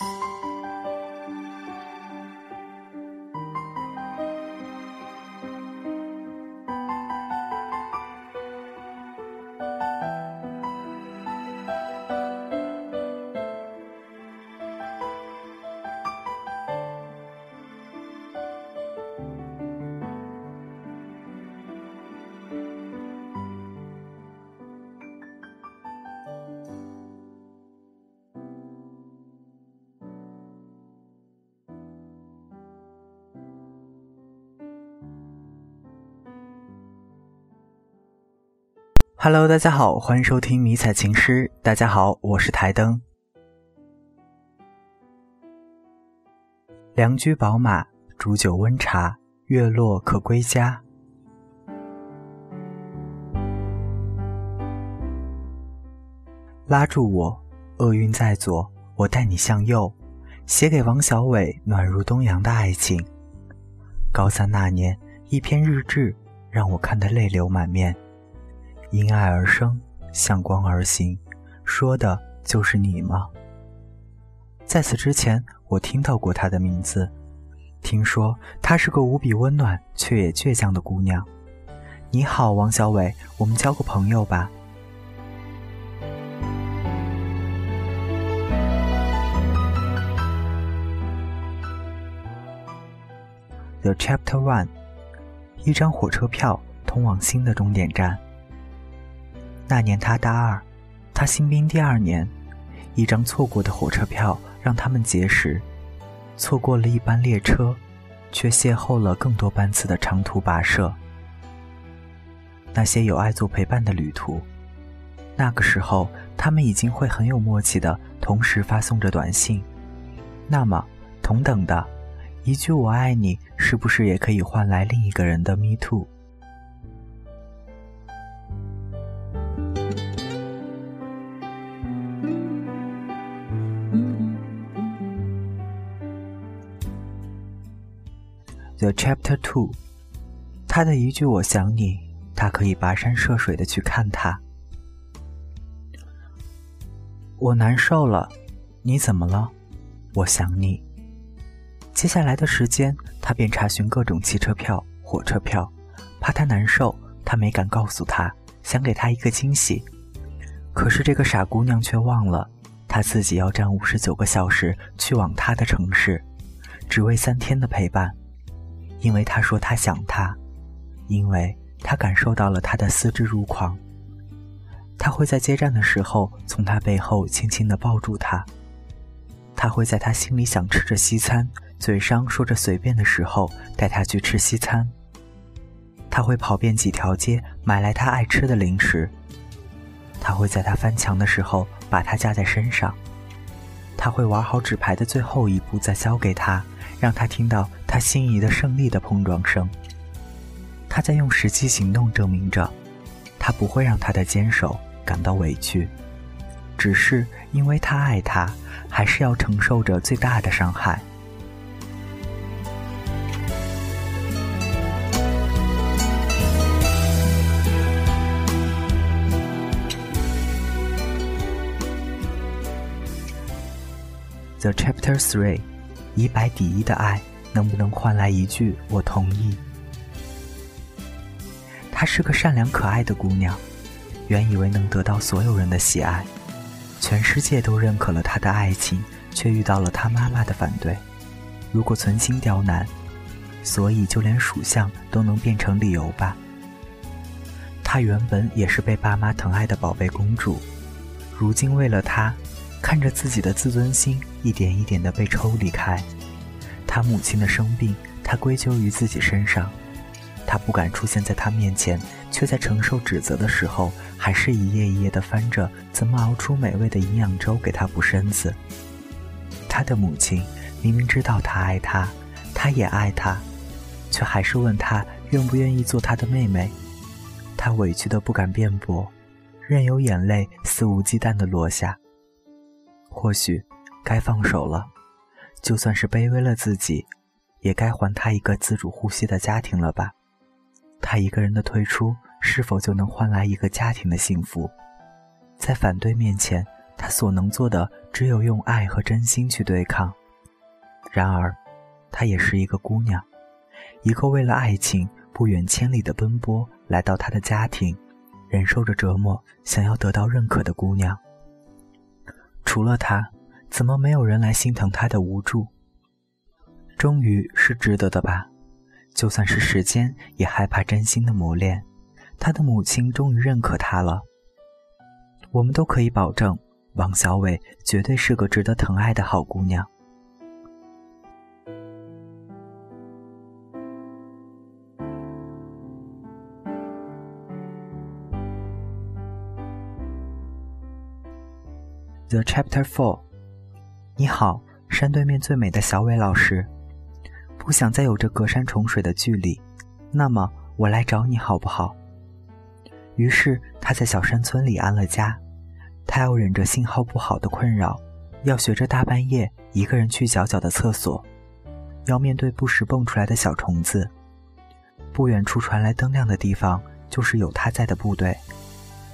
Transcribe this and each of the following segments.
you Hello，大家好，欢迎收听迷彩情诗。大家好，我是台灯。良驹宝马，煮酒温茶，月落可归家。拉住我，厄运在左，我带你向右。写给王小伟暖如冬阳的爱情。高三那年，一篇日志让我看得泪流满面。因爱而生，向光而行，说的就是你吗？在此之前，我听到过她的名字，听说她是个无比温暖却也倔强的姑娘。你好，王小伟，我们交个朋友吧。The Chapter One，一张火车票通往新的终点站。那年他大二，他新兵第二年，一张错过的火车票让他们结识，错过了一班列车，却邂逅了更多班次的长途跋涉。那些有爱做陪伴的旅途，那个时候他们已经会很有默契的同时发送着短信。那么，同等的，一句“我爱你”是不是也可以换来另一个人的 “me too？The Chapter Two，他的一句“我想你”，他可以跋山涉水的去看他。我难受了，你怎么了？我想你。接下来的时间，他便查询各种汽车票、火车票，怕他难受，他没敢告诉他，想给他一个惊喜。可是这个傻姑娘却忘了，她自己要站五十九个小时去往他的城市，只为三天的陪伴。因为他说他想他，因为他感受到了他的思之如狂。他会在接站的时候从他背后轻轻地抱住他。他会在他心里想吃着西餐，嘴上说着随便的时候带他去吃西餐。他会跑遍几条街买来他爱吃的零食。他会在他翻墙的时候把他架在身上。他会玩好纸牌的最后一步再交给他。让他听到他心仪的胜利的碰撞声。他在用实际行动证明着，他不会让他的坚守感到委屈，只是因为他爱他，还是要承受着最大的伤害。The Chapter Three。以百抵一的爱，能不能换来一句“我同意”？她是个善良可爱的姑娘，原以为能得到所有人的喜爱，全世界都认可了她的爱情，却遇到了她妈妈的反对。如果存心刁难，所以就连属相都能变成理由吧。她原本也是被爸妈疼爱的宝贝公主，如今为了他。看着自己的自尊心一点一点的被抽离开，他母亲的生病，他归咎于自己身上。他不敢出现在他面前，却在承受指责的时候，还是一页一页的翻着怎么熬出美味的营养粥给他补身子。他的母亲明明知道他爱他，他也爱他，却还是问他愿不愿意做他的妹妹。他委屈的不敢辩驳，任由眼泪肆无忌惮的落下。或许该放手了，就算是卑微了自己，也该还他一个自主呼吸的家庭了吧？他一个人的退出，是否就能换来一个家庭的幸福？在反对面前，他所能做的只有用爱和真心去对抗。然而，她也是一个姑娘，一个为了爱情不远千里的奔波来到他的家庭，忍受着折磨，想要得到认可的姑娘。除了她，怎么没有人来心疼她的无助？终于是值得的吧？就算是时间，也害怕真心的磨练。她的母亲终于认可她了。我们都可以保证，王小伟绝对是个值得疼爱的好姑娘。The Chapter Four，你好，山对面最美的小伟老师，不想再有着隔山重水的距离，那么我来找你好不好？于是他在小山村里安了家，他要忍着信号不好的困扰，要学着大半夜一个人去小小的厕所，要面对不时蹦出来的小虫子。不远处传来灯亮的地方，就是有他在的部队，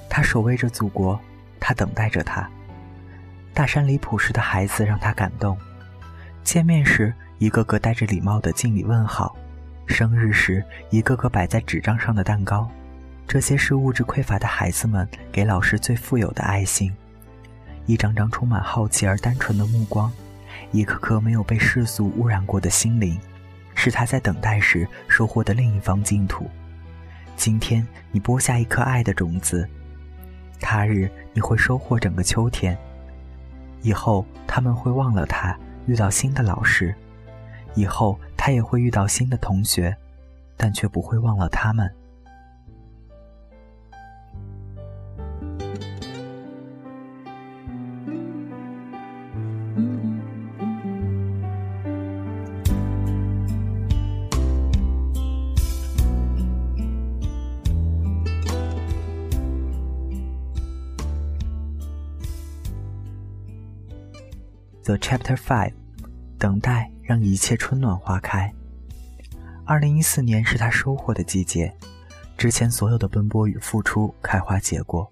他守卫着祖国，他等待着他。大山里朴实的孩子让他感动，见面时一个个带着礼貌的敬礼问好，生日时一个个摆在纸张上的蛋糕，这些是物质匮乏的孩子们给老师最富有的爱心，一张张充满好奇而单纯的目光，一颗颗没有被世俗污染过的心灵，是他在等待时收获的另一方净土。今天你播下一颗爱的种子，他日你会收获整个秋天。以后他们会忘了他，遇到新的老师；以后他也会遇到新的同学，但却不会忘了他们。The Chapter Five，等待让一切春暖花开。二零一四年是他收获的季节，之前所有的奔波与付出开花结果。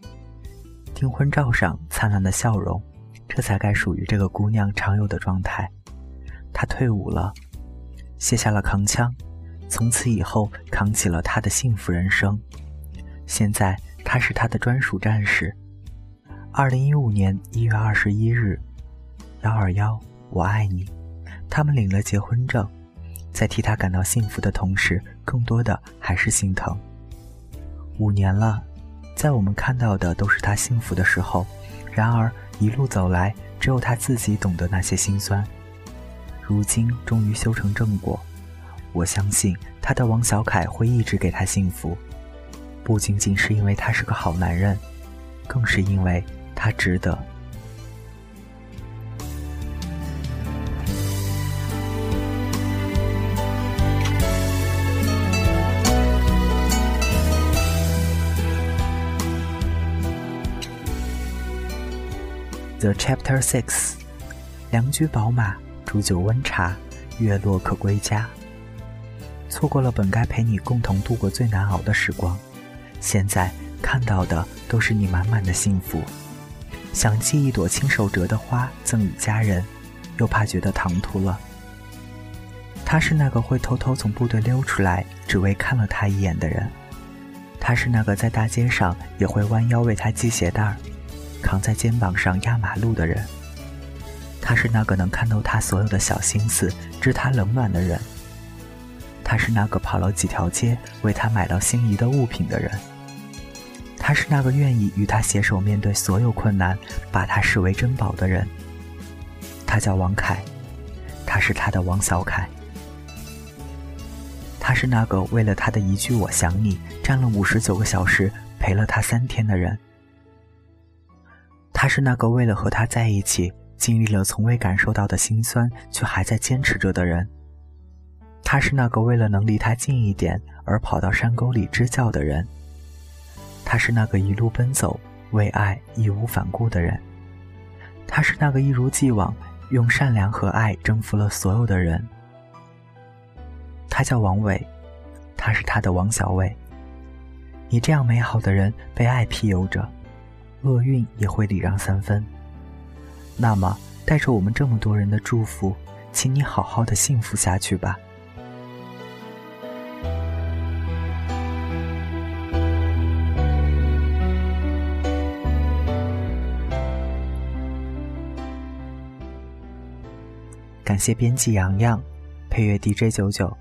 订婚照上灿烂的笑容，这才该属于这个姑娘常有的状态。她退伍了，卸下了扛枪，从此以后扛起了她的幸福人生。现在她是他的专属战士。二零一五年一月二十一日。幺二幺，我爱你。他们领了结婚证，在替他感到幸福的同时，更多的还是心疼。五年了，在我们看到的都是他幸福的时候，然而一路走来，只有他自己懂得那些心酸。如今终于修成正果，我相信他的王小凯会一直给他幸福，不仅仅是因为他是个好男人，更是因为他值得。The Chapter Six，良驹宝马，煮酒温茶，月落可归家。错过了本该陪你共同度过最难熬的时光，现在看到的都是你满满的幸福。想寄一朵亲手折的花赠与家人，又怕觉得唐突了。他是那个会偷偷从部队溜出来，只为看了他一眼的人。他是那个在大街上也会弯腰为他系鞋带儿。扛在肩膀上压马路的人，他是那个能看透他所有的小心思、知他冷暖的人。他是那个跑了几条街为他买到心仪的物品的人。他是那个愿意与他携手面对所有困难、把他视为珍宝的人。他叫王凯，他是他的王小凯。他是那个为了他的一句“我想你”站了五十九个小时陪了他三天的人。他是那个为了和他在一起，经历了从未感受到的辛酸，却还在坚持着的人。他是那个为了能离他近一点而跑到山沟里支教的人。他是那个一路奔走，为爱义无反顾的人。他是那个一如既往用善良和爱征服了所有的人。他叫王伟，他是他的王小伟。你这样美好的人，被爱庇佑着。厄运也会礼让三分。那么带着我们这么多人的祝福，请你好好的幸福下去吧。感谢编辑洋洋，配乐 DJ 九九。